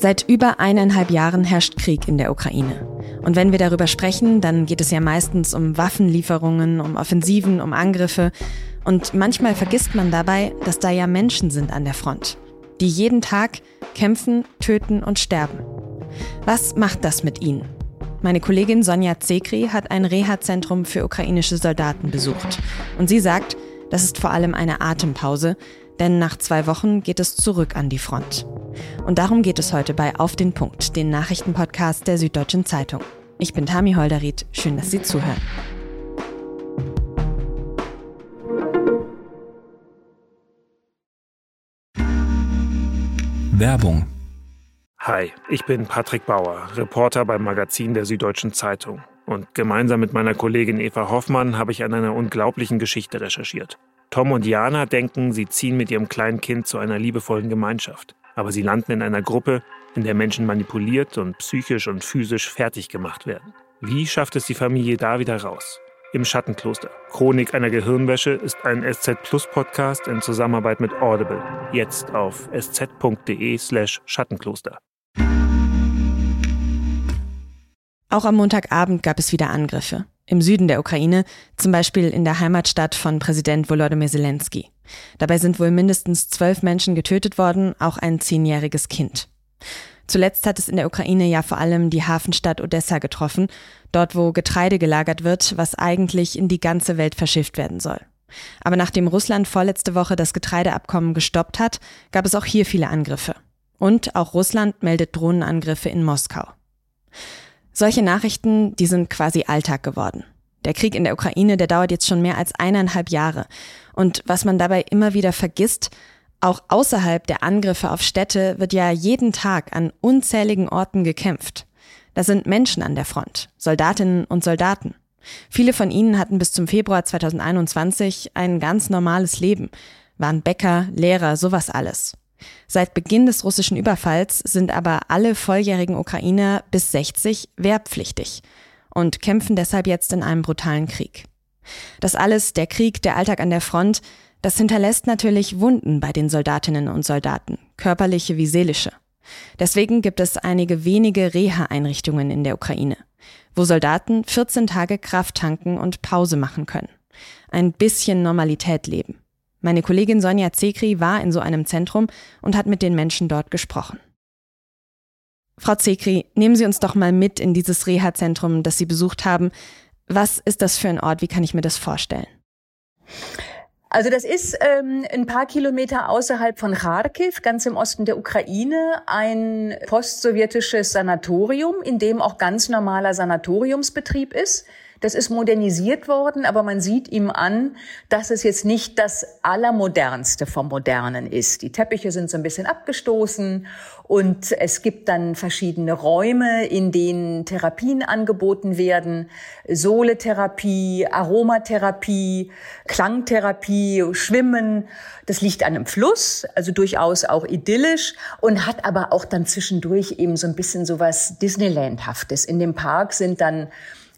Seit über eineinhalb Jahren herrscht Krieg in der Ukraine. Und wenn wir darüber sprechen, dann geht es ja meistens um Waffenlieferungen, um Offensiven, um Angriffe. Und manchmal vergisst man dabei, dass da ja Menschen sind an der Front, die jeden Tag kämpfen, töten und sterben. Was macht das mit ihnen? Meine Kollegin Sonja Zekri hat ein Reha-Zentrum für ukrainische Soldaten besucht. Und sie sagt, das ist vor allem eine Atempause, denn nach zwei Wochen geht es zurück an die Front. Und darum geht es heute bei Auf den Punkt, den Nachrichtenpodcast der Süddeutschen Zeitung. Ich bin Tami Holderried. Schön, dass Sie zuhören. Werbung. Hi, ich bin Patrick Bauer, Reporter beim Magazin der Süddeutschen Zeitung. Und gemeinsam mit meiner Kollegin Eva Hoffmann habe ich an einer unglaublichen Geschichte recherchiert. Tom und Jana denken, sie ziehen mit ihrem kleinen Kind zu einer liebevollen Gemeinschaft. Aber sie landen in einer Gruppe, in der Menschen manipuliert und psychisch und physisch fertig gemacht werden. Wie schafft es die Familie da wieder raus? Im Schattenkloster. Chronik einer Gehirnwäsche ist ein SZ Plus Podcast in Zusammenarbeit mit Audible. Jetzt auf sz.de/slash Schattenkloster. Auch am Montagabend gab es wieder Angriffe. Im Süden der Ukraine, zum Beispiel in der Heimatstadt von Präsident Volodymyr Zelensky. Dabei sind wohl mindestens zwölf Menschen getötet worden, auch ein zehnjähriges Kind. Zuletzt hat es in der Ukraine ja vor allem die Hafenstadt Odessa getroffen, dort wo Getreide gelagert wird, was eigentlich in die ganze Welt verschifft werden soll. Aber nachdem Russland vorletzte Woche das Getreideabkommen gestoppt hat, gab es auch hier viele Angriffe. Und auch Russland meldet Drohnenangriffe in Moskau. Solche Nachrichten, die sind quasi Alltag geworden. Der Krieg in der Ukraine, der dauert jetzt schon mehr als eineinhalb Jahre. Und was man dabei immer wieder vergisst, auch außerhalb der Angriffe auf Städte wird ja jeden Tag an unzähligen Orten gekämpft. Da sind Menschen an der Front, Soldatinnen und Soldaten. Viele von ihnen hatten bis zum Februar 2021 ein ganz normales Leben, waren Bäcker, Lehrer, sowas alles. Seit Beginn des russischen Überfalls sind aber alle volljährigen Ukrainer bis 60 wehrpflichtig und kämpfen deshalb jetzt in einem brutalen Krieg. Das alles, der Krieg, der Alltag an der Front, das hinterlässt natürlich Wunden bei den Soldatinnen und Soldaten, körperliche wie seelische. Deswegen gibt es einige wenige Reha-Einrichtungen in der Ukraine, wo Soldaten 14 Tage Kraft tanken und Pause machen können. Ein bisschen Normalität leben. Meine Kollegin Sonja Zekri war in so einem Zentrum und hat mit den Menschen dort gesprochen. Frau Zekri, nehmen Sie uns doch mal mit in dieses Reha-Zentrum, das Sie besucht haben. Was ist das für ein Ort? Wie kann ich mir das vorstellen? Also das ist ähm, ein paar Kilometer außerhalb von Kharkiv, ganz im Osten der Ukraine, ein postsowjetisches Sanatorium, in dem auch ganz normaler Sanatoriumsbetrieb ist. Das ist modernisiert worden, aber man sieht ihm an, dass es jetzt nicht das Allermodernste vom Modernen ist. Die Teppiche sind so ein bisschen abgestoßen und es gibt dann verschiedene Räume, in denen Therapien angeboten werden. Sohletherapie, Aromatherapie, Klangtherapie, Schwimmen. Das liegt an einem Fluss, also durchaus auch idyllisch und hat aber auch dann zwischendurch eben so ein bisschen sowas Disneylandhaftes. In dem Park sind dann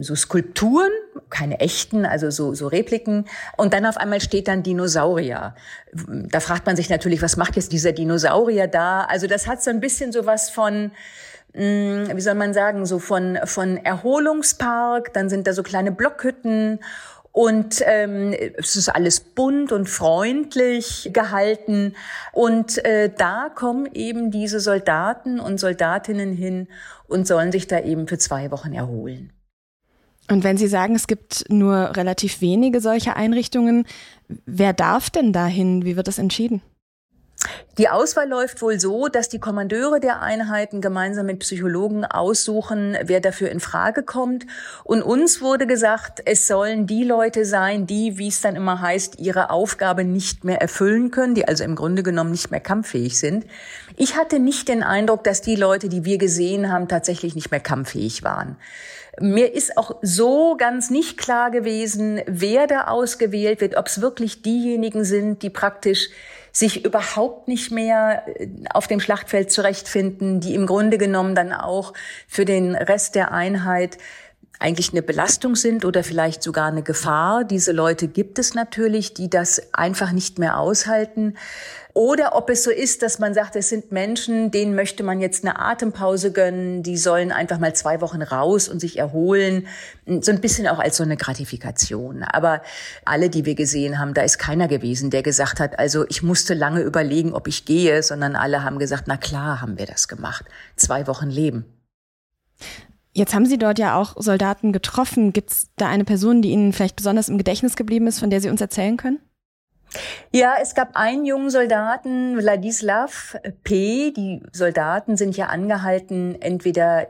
so Skulpturen, keine echten, also so, so Repliken. Und dann auf einmal steht dann Dinosaurier. Da fragt man sich natürlich, was macht jetzt dieser Dinosaurier da? Also das hat so ein bisschen so was von, hm, wie soll man sagen, so von, von Erholungspark. Dann sind da so kleine Blockhütten und ähm, es ist alles bunt und freundlich gehalten. Und äh, da kommen eben diese Soldaten und Soldatinnen hin und sollen sich da eben für zwei Wochen erholen. Und wenn Sie sagen, es gibt nur relativ wenige solche Einrichtungen, wer darf denn dahin? Wie wird das entschieden? Die Auswahl läuft wohl so, dass die Kommandeure der Einheiten gemeinsam mit Psychologen aussuchen, wer dafür in Frage kommt. Und uns wurde gesagt, es sollen die Leute sein, die, wie es dann immer heißt, ihre Aufgabe nicht mehr erfüllen können, die also im Grunde genommen nicht mehr kampffähig sind. Ich hatte nicht den Eindruck, dass die Leute, die wir gesehen haben, tatsächlich nicht mehr kampffähig waren. Mir ist auch so ganz nicht klar gewesen, wer da ausgewählt wird, ob es wirklich diejenigen sind, die praktisch sich überhaupt nicht mehr äh, auf dem Schlachtfeld zurechtfinden, die im Grunde genommen dann auch für den Rest der Einheit eigentlich eine Belastung sind oder vielleicht sogar eine Gefahr. Diese Leute gibt es natürlich, die das einfach nicht mehr aushalten. Oder ob es so ist, dass man sagt, es sind Menschen, denen möchte man jetzt eine Atempause gönnen, die sollen einfach mal zwei Wochen raus und sich erholen. So ein bisschen auch als so eine Gratifikation. Aber alle, die wir gesehen haben, da ist keiner gewesen, der gesagt hat, also ich musste lange überlegen, ob ich gehe, sondern alle haben gesagt, na klar haben wir das gemacht. Zwei Wochen leben. Jetzt haben Sie dort ja auch Soldaten getroffen. Gibt es da eine Person, die Ihnen vielleicht besonders im Gedächtnis geblieben ist, von der Sie uns erzählen können? Ja, es gab einen jungen Soldaten, Wladislav P. Die Soldaten sind ja angehalten, entweder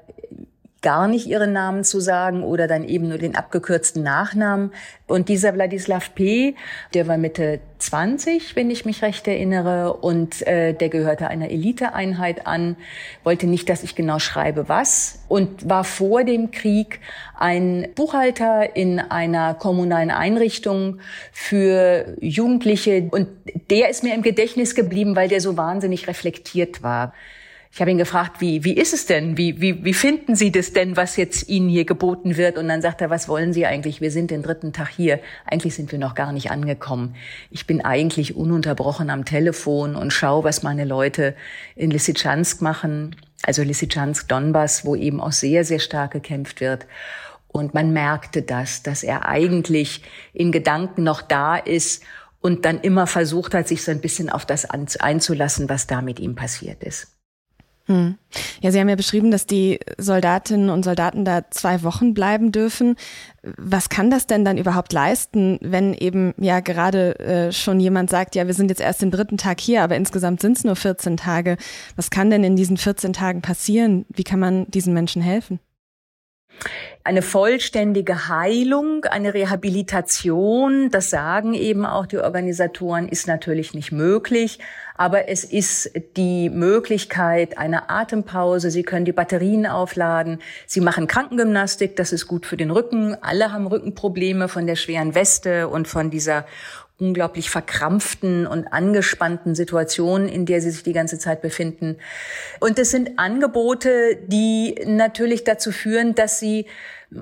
gar nicht ihren Namen zu sagen oder dann eben nur den abgekürzten Nachnamen. Und dieser Wladislav P., der war Mitte 20, wenn ich mich recht erinnere, und äh, der gehörte einer Eliteeinheit an, wollte nicht, dass ich genau schreibe, was, und war vor dem Krieg ein Buchhalter in einer kommunalen Einrichtung für Jugendliche. Und der ist mir im Gedächtnis geblieben, weil der so wahnsinnig reflektiert war. Ich habe ihn gefragt, wie, wie ist es denn? Wie, wie, wie finden Sie das denn, was jetzt Ihnen hier geboten wird? Und dann sagt er, was wollen Sie eigentlich? Wir sind den dritten Tag hier. Eigentlich sind wir noch gar nicht angekommen. Ich bin eigentlich ununterbrochen am Telefon und schaue, was meine Leute in Lysychansk machen. Also Lysychansk, Donbass, wo eben auch sehr, sehr stark gekämpft wird. Und man merkte das, dass er eigentlich in Gedanken noch da ist und dann immer versucht hat, sich so ein bisschen auf das einzulassen, was da mit ihm passiert ist. Hm. Ja, Sie haben ja beschrieben, dass die Soldatinnen und Soldaten da zwei Wochen bleiben dürfen. Was kann das denn dann überhaupt leisten, wenn eben ja gerade äh, schon jemand sagt, ja, wir sind jetzt erst den dritten Tag hier, aber insgesamt sind es nur 14 Tage. Was kann denn in diesen 14 Tagen passieren? Wie kann man diesen Menschen helfen? Eine vollständige Heilung, eine Rehabilitation, das sagen eben auch die Organisatoren, ist natürlich nicht möglich. Aber es ist die Möglichkeit einer Atempause. Sie können die Batterien aufladen. Sie machen Krankengymnastik. Das ist gut für den Rücken. Alle haben Rückenprobleme von der schweren Weste und von dieser unglaublich verkrampften und angespannten Situation, in der sie sich die ganze Zeit befinden. Und es sind Angebote, die natürlich dazu führen, dass sie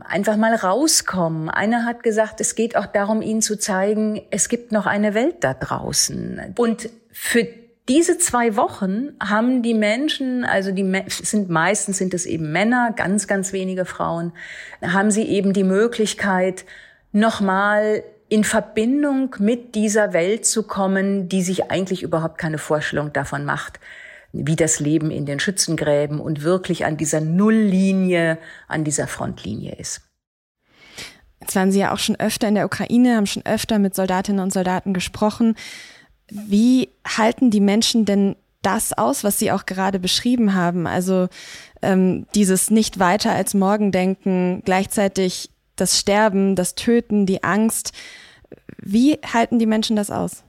einfach mal rauskommen. Einer hat gesagt, es geht auch darum, ihnen zu zeigen, es gibt noch eine Welt da draußen. Und für diese zwei Wochen haben die Menschen, also die sind meistens sind es eben Männer, ganz, ganz wenige Frauen, haben sie eben die Möglichkeit, nochmal in Verbindung mit dieser Welt zu kommen, die sich eigentlich überhaupt keine Vorstellung davon macht, wie das Leben in den Schützengräben und wirklich an dieser Nulllinie, an dieser Frontlinie ist. Jetzt waren Sie ja auch schon öfter in der Ukraine, haben schon öfter mit Soldatinnen und Soldaten gesprochen. Wie halten die Menschen denn das aus, was Sie auch gerade beschrieben haben? Also ähm, dieses nicht weiter als morgen denken, gleichzeitig das Sterben, das Töten, die Angst. Wie halten die Menschen das aus?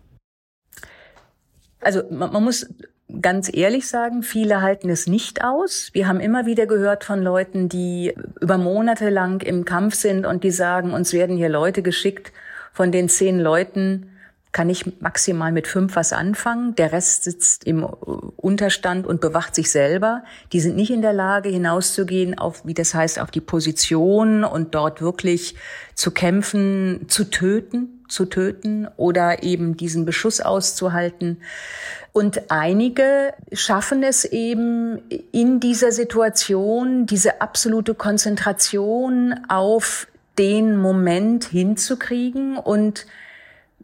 Also man, man muss ganz ehrlich sagen, viele halten es nicht aus. Wir haben immer wieder gehört von Leuten, die über Monate lang im Kampf sind und die sagen, uns werden hier Leute geschickt, von den zehn Leuten kann ich maximal mit fünf was anfangen. Der Rest sitzt im Unterstand und bewacht sich selber. Die sind nicht in der Lage, hinauszugehen auf, wie das heißt, auf die Position und dort wirklich zu kämpfen, zu töten, zu töten oder eben diesen Beschuss auszuhalten. Und einige schaffen es eben in dieser Situation, diese absolute Konzentration auf den Moment hinzukriegen und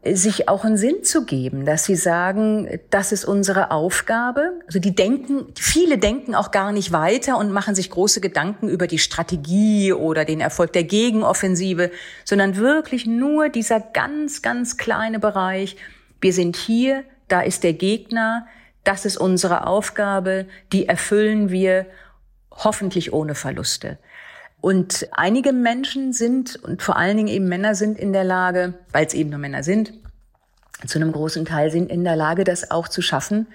sich auch einen Sinn zu geben, dass sie sagen, das ist unsere Aufgabe. Also die denken, viele denken auch gar nicht weiter und machen sich große Gedanken über die Strategie oder den Erfolg der Gegenoffensive, sondern wirklich nur dieser ganz, ganz kleine Bereich. Wir sind hier, da ist der Gegner, das ist unsere Aufgabe, die erfüllen wir hoffentlich ohne Verluste. Und einige Menschen sind, und vor allen Dingen eben Männer sind in der Lage, weil es eben nur Männer sind, zu einem großen Teil sind in der Lage, das auch zu schaffen.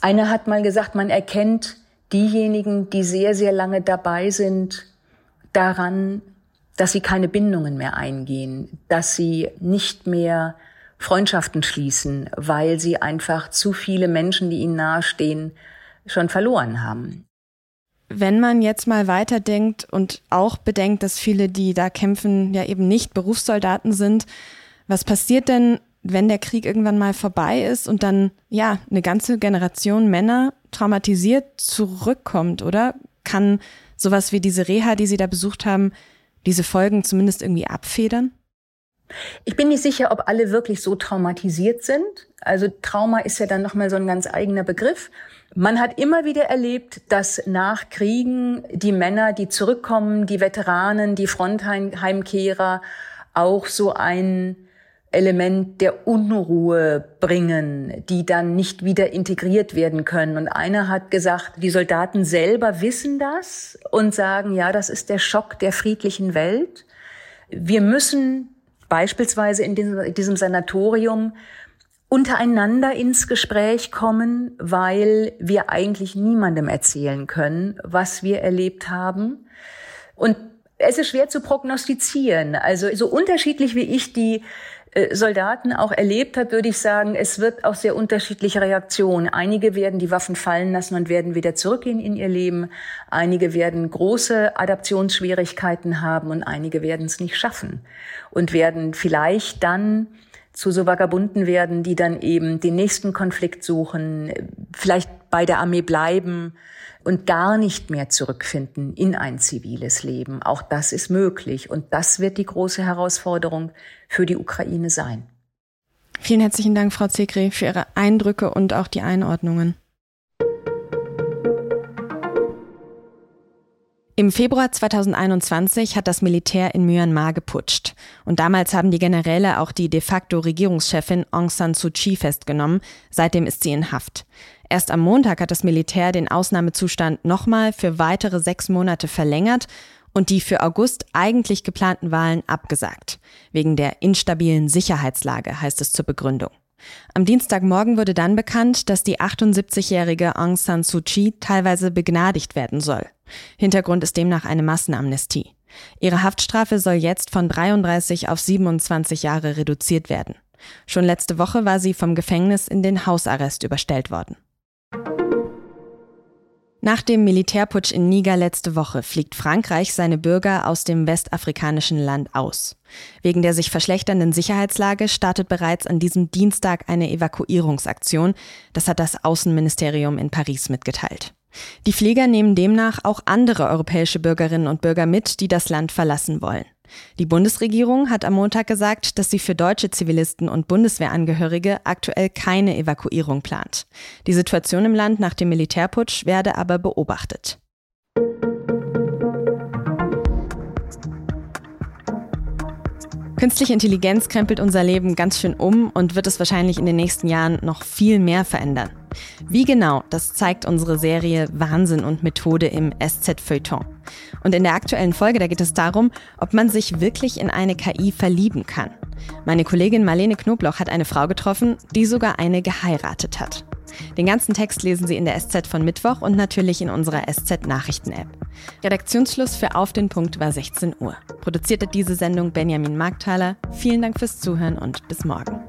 Einer hat mal gesagt, man erkennt diejenigen, die sehr, sehr lange dabei sind, daran, dass sie keine Bindungen mehr eingehen, dass sie nicht mehr Freundschaften schließen, weil sie einfach zu viele Menschen, die ihnen nahestehen, schon verloren haben. Wenn man jetzt mal weiterdenkt und auch bedenkt, dass viele, die da kämpfen, ja eben nicht Berufssoldaten sind, was passiert denn, wenn der Krieg irgendwann mal vorbei ist und dann ja eine ganze Generation Männer traumatisiert zurückkommt, oder? Kann sowas wie diese Reha, die Sie da besucht haben, diese Folgen zumindest irgendwie abfedern? Ich bin nicht sicher, ob alle wirklich so traumatisiert sind. Also Trauma ist ja dann nochmal so ein ganz eigener Begriff. Man hat immer wieder erlebt, dass nach Kriegen die Männer, die zurückkommen, die Veteranen, die Frontheimkehrer auch so ein Element der Unruhe bringen, die dann nicht wieder integriert werden können. Und einer hat gesagt, die Soldaten selber wissen das und sagen, ja, das ist der Schock der friedlichen Welt. Wir müssen beispielsweise in diesem Sanatorium untereinander ins Gespräch kommen, weil wir eigentlich niemandem erzählen können, was wir erlebt haben. Und es ist schwer zu prognostizieren. Also so unterschiedlich wie ich die äh, Soldaten auch erlebt hat, würde ich sagen, es wird auch sehr unterschiedliche Reaktionen. Einige werden die Waffen fallen lassen und werden wieder zurückgehen in ihr Leben. Einige werden große Adaptionsschwierigkeiten haben und einige werden es nicht schaffen und werden vielleicht dann zu so Vagabunden werden, die dann eben den nächsten Konflikt suchen, vielleicht bei der Armee bleiben und gar nicht mehr zurückfinden in ein ziviles Leben. Auch das ist möglich und das wird die große Herausforderung für die Ukraine sein. Vielen herzlichen Dank, Frau Zekri, für Ihre Eindrücke und auch die Einordnungen. Im Februar 2021 hat das Militär in Myanmar geputscht. Und damals haben die Generäle auch die de facto Regierungschefin Aung San Suu Kyi festgenommen. Seitdem ist sie in Haft. Erst am Montag hat das Militär den Ausnahmezustand nochmal für weitere sechs Monate verlängert und die für August eigentlich geplanten Wahlen abgesagt. Wegen der instabilen Sicherheitslage, heißt es zur Begründung. Am Dienstagmorgen wurde dann bekannt, dass die 78-jährige Aung San Suu Kyi teilweise begnadigt werden soll. Hintergrund ist demnach eine Massenamnestie. Ihre Haftstrafe soll jetzt von 33 auf 27 Jahre reduziert werden. Schon letzte Woche war sie vom Gefängnis in den Hausarrest überstellt worden. Nach dem Militärputsch in Niger letzte Woche fliegt Frankreich seine Bürger aus dem westafrikanischen Land aus. Wegen der sich verschlechternden Sicherheitslage startet bereits an diesem Dienstag eine Evakuierungsaktion. Das hat das Außenministerium in Paris mitgeteilt. Die Flieger nehmen demnach auch andere europäische Bürgerinnen und Bürger mit, die das Land verlassen wollen. Die Bundesregierung hat am Montag gesagt, dass sie für deutsche Zivilisten und Bundeswehrangehörige aktuell keine Evakuierung plant. Die Situation im Land nach dem Militärputsch werde aber beobachtet. Künstliche Intelligenz krempelt unser Leben ganz schön um und wird es wahrscheinlich in den nächsten Jahren noch viel mehr verändern. Wie genau, das zeigt unsere Serie Wahnsinn und Methode im SZ Feuilleton. Und in der aktuellen Folge, da geht es darum, ob man sich wirklich in eine KI verlieben kann. Meine Kollegin Marlene Knobloch hat eine Frau getroffen, die sogar eine geheiratet hat. Den ganzen Text lesen Sie in der SZ von Mittwoch und natürlich in unserer SZ Nachrichten App. Redaktionsschluss für Auf den Punkt war 16 Uhr. Produzierte diese Sendung Benjamin Markthaler. Vielen Dank fürs Zuhören und bis morgen.